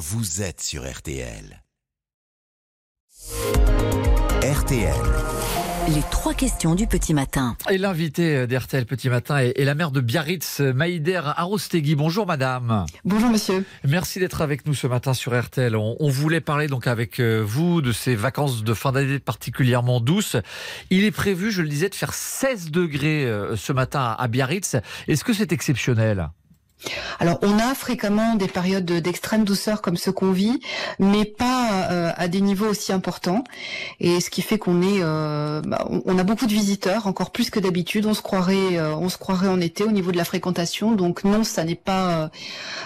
vous êtes sur RTL. RTL. Les trois questions du petit matin. Et l'invité d'RTL Petit Matin est, la mère de Biarritz, Maïder Arostegui. Bonjour madame. Bonjour monsieur. Merci d'être avec nous ce matin sur RTL. On, on voulait parler donc avec euh, vous de ces vacances de fin d'année particulièrement douces. Il est prévu, je le disais, de faire 16 degrés euh, ce matin à Biarritz. Est-ce que c'est exceptionnel? Alors on a fréquemment des périodes d'extrême douceur comme ce qu'on vit, mais pas euh, à des niveaux aussi importants. Et ce qui fait qu'on est, euh, bah, on a beaucoup de visiteurs, encore plus que d'habitude. On se croirait, euh, on se croirait en été au niveau de la fréquentation. Donc non, ça n'est pas,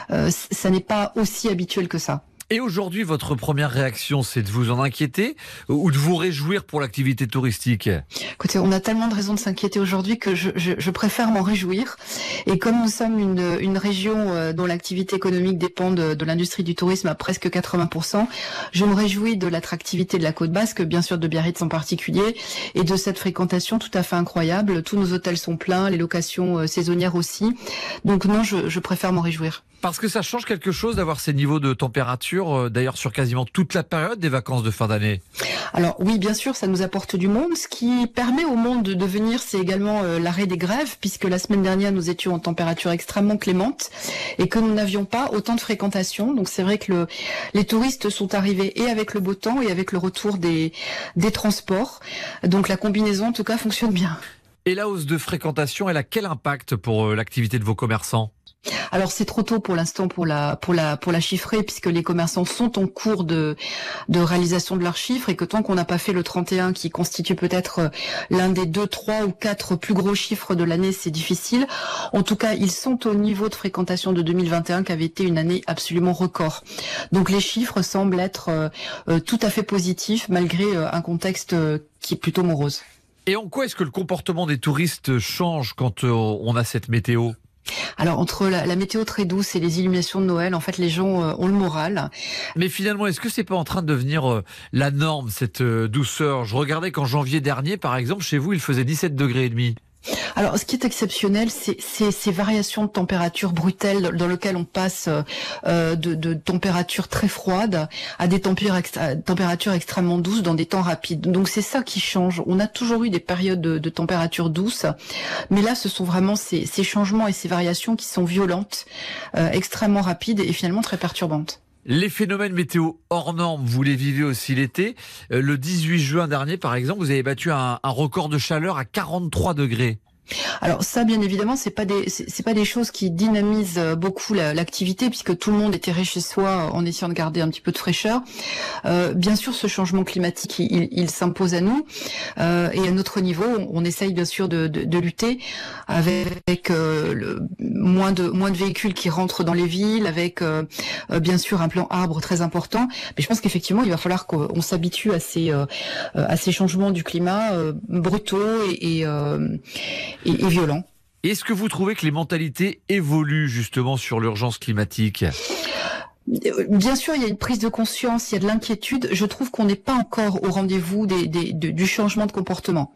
ça n'est pas aussi habituel que ça. Et aujourd'hui, votre première réaction, c'est de vous en inquiéter ou de vous réjouir pour l'activité touristique? Écoutez, on a tellement de raisons de s'inquiéter aujourd'hui que je, je- je préfère m'en réjouir. Et comme nous sommes une, une région euh, dont l'activité économique dépend de, de l'industrie du tourisme à presque 80%, je me réjouis de l'attractivité de la côte basque, bien sûr de Biarritz en particulier, et de cette fréquentation tout à fait incroyable. Tous nos hôtels sont pleins, les locations euh, saisonnières aussi. Donc non, je, je préfère m'en réjouir. Parce que ça change quelque chose d'avoir ces niveaux de température, euh, d'ailleurs sur quasiment toute la période des vacances de fin d'année. Alors oui, bien sûr, ça nous apporte du monde. Ce qui permet au monde de devenir, c'est également euh, l'arrêt des grèves, puisque la semaine dernière, nous étions en température extrêmement clémente et que nous n'avions pas autant de fréquentation. Donc c'est vrai que le, les touristes sont arrivés et avec le beau temps et avec le retour des, des transports. Donc la combinaison, en tout cas, fonctionne bien. Et la hausse de fréquentation, elle a quel impact pour euh, l'activité de vos commerçants? Alors c'est trop tôt pour l'instant pour la pour la pour la chiffrer puisque les commerçants sont en cours de de réalisation de leurs chiffres et que tant qu'on n'a pas fait le 31 qui constitue peut-être euh, l'un des deux trois ou quatre plus gros chiffres de l'année, c'est difficile. En tout cas, ils sont au niveau de fréquentation de 2021 qui avait été une année absolument record. Donc les chiffres semblent être euh, euh, tout à fait positifs malgré un contexte qui est plutôt morose. Et en quoi est-ce que le comportement des touristes change quand on a cette météo? Alors entre la, météo très douce et les illuminations de Noël, en fait, les gens euh, ont le moral. Mais finalement, est-ce que c'est pas en train de devenir euh, la norme, cette euh, douceur? Je regardais qu'en janvier dernier, par exemple, chez vous, il faisait 17 degrés et demi. Alors, ce qui est exceptionnel, c'est ces variations de température brutelles dans lesquelles on passe euh, de, de températures très froides à des températures extrêmement douces dans des temps rapides. Donc, c'est ça qui change. On a toujours eu des périodes de, de température douce, mais là, ce sont vraiment ces, ces changements et ces variations qui sont violentes, euh, extrêmement rapides et finalement très perturbantes. Les phénomènes météo hors normes, vous les vivez aussi l'été. Euh, Le 18 juin dernier, par exemple, vous avez battu un, un record de chaleur à 43 degrés. Alors ça, bien évidemment, c'est pas des c'est pas des choses qui dynamisent euh, beaucoup la- l'activité puisque tout le monde est terré chez soi en essayant de garder un petit peu de fraîcheur. Euh, bien sûr, ce changement climatique, il, il- s'impose à nous euh, et à notre niveau, on, on essaye bien sûr de, de, de lutter avec euh, le, moins de moins de véhicules qui rentrent dans les villes, avec euh, euh, bien sûr un plan arbre très important. Mais je pense qu'effectivement, il va falloir qu'on on s'habitue à ces à ces changements du climat brutaux et, et, Est-ce que vous trouvez que les mentalités évoluent justement sur l'urgence climatique? Bien sûr, il y a une prise de conscience, il y a de l'inquiétude. Je trouve qu'on n'est pas encore au rendez-vous du changement de comportement.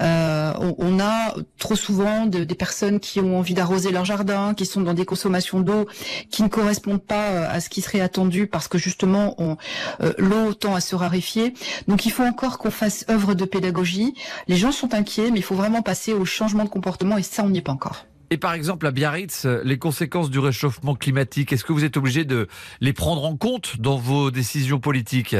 Euh, on, a trop souvent de- des personnes qui ont envie d'arroser leur jardin, qui sont dans des consommations d'eau qui ne correspondent pas euh, à ce qui serait attendu parce que justement euh, l'eau tend à se raréfier. Donc il faut encore qu'on fasse œuvre de pédagogie. Les gens sont inquiets, mais il faut vraiment passer au changement de comportement et ça, on n'y est pas encore. Et par exemple, à Biarritz, les conséquences du réchauffement climatique, est-ce que vous êtes obligé de les prendre en compte dans vos décisions politiques?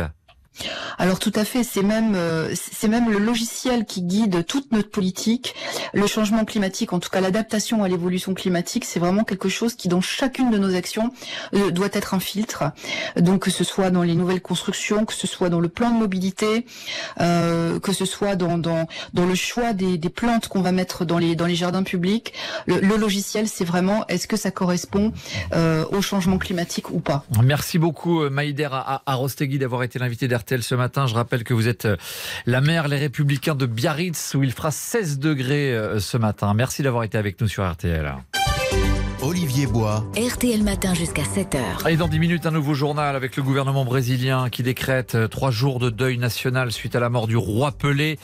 Alors tout à fait, c'est même euh, c'est même le logiciel qui guide toute notre politique. Le changement climatique, en tout cas l'adaptation à l'évolution climatique, c'est vraiment quelque chose qui dans chacune de nos actions euh, doit être un filtre. Donc que ce soit dans les nouvelles constructions, que ce soit dans le plan de mobilité, euh, que ce soit dans dans dans le choix des, plantes qu'on va mettre dans les dans les jardins publics. Le, logiciel, c'est vraiment est-ce que ça correspond au changement climatique ou pas? Merci beaucoup Maïder Arostegui d'avoir été l'invité d'RTL ce matin. Je rappelle que vous êtes euh, la maire Les Républicains de Biarritz où il fera 16 degrés euh, ce matin. Merci d'avoir été avec nous sur RTL. Olivier Bois. RTL Matin jusqu'à 7h. Et dans 10 minutes, un nouveau journal avec le gouvernement brésilien qui décrète euh, trois jours de deuil national suite à la mort du roi Pelé.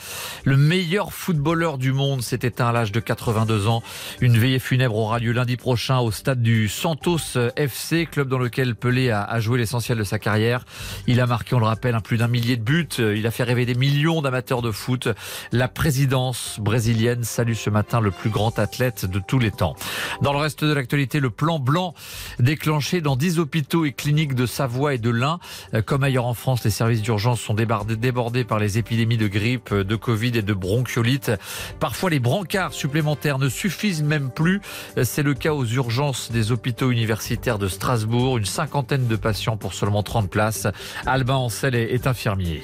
Le meilleur footballeur du monde s'est éteint à l'âge de 82 ans. Une veillée funèbre aura lieu lundi prochain au stade du Santos FC, club dans lequel Pelé a joué l'essentiel de sa carrière. Il a marqué, on le rappelle, un plus d'un millier de buts. Il a fait rêver des millions d'amateurs de foot. La présidence brésilienne salue ce matin le plus grand athlète de tous les temps. Dans le reste de l'actualité, le plan blanc déclenché dans 10 hôpitaux et cliniques de Savoie et de l'Ain. Euh, comme ailleurs en France, les services d'urgence sont débordés par les épidémies de grippe, de Covid et de bronchiolite. Parfois, les brancards supplémentaires ne suffisent même plus. Euh, c'est le cas aux urgences des hôpitaux universitaires de Strasbourg. Une cinquantaine de patients pour seulement 30 places. Albin Ancel est infirmier.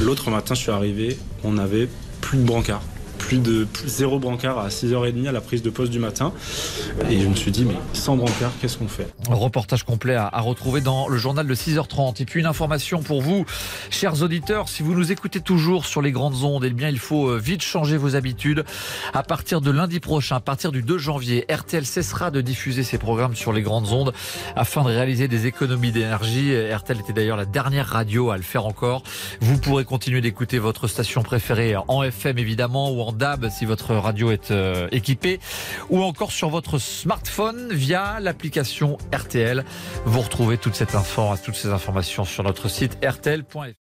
L'autre matin, je suis arrivé, on avait plus de brancards plus de zéro brancard à 6h30 à la prise de poste du matin. Et je me suis dit, mais sans brancard, qu'est-ce qu'on fait? Reportage complet à, retrouver dans le journal de 6h30. Et puis une information pour vous, chers auditeurs, si vous nous écoutez toujours sur les grandes ondes, eh bien il faut euh, vite changer vos habitudes. À partir de lundi prochain, à partir du 2 janvier, RTL cessera de diffuser ses programmes sur les grandes ondes afin de réaliser des économies d'énergie. RTL était d'ailleurs la dernière radio à le faire encore. Vous pourrez continuer d'écouter votre station préférée en FM évidemment ou en DAB si votre radio est euh, équipée, ou encore sur votre smartphone via l'application RTL. Vous retrouvez toutes ces informations sur notre site rtl.fr.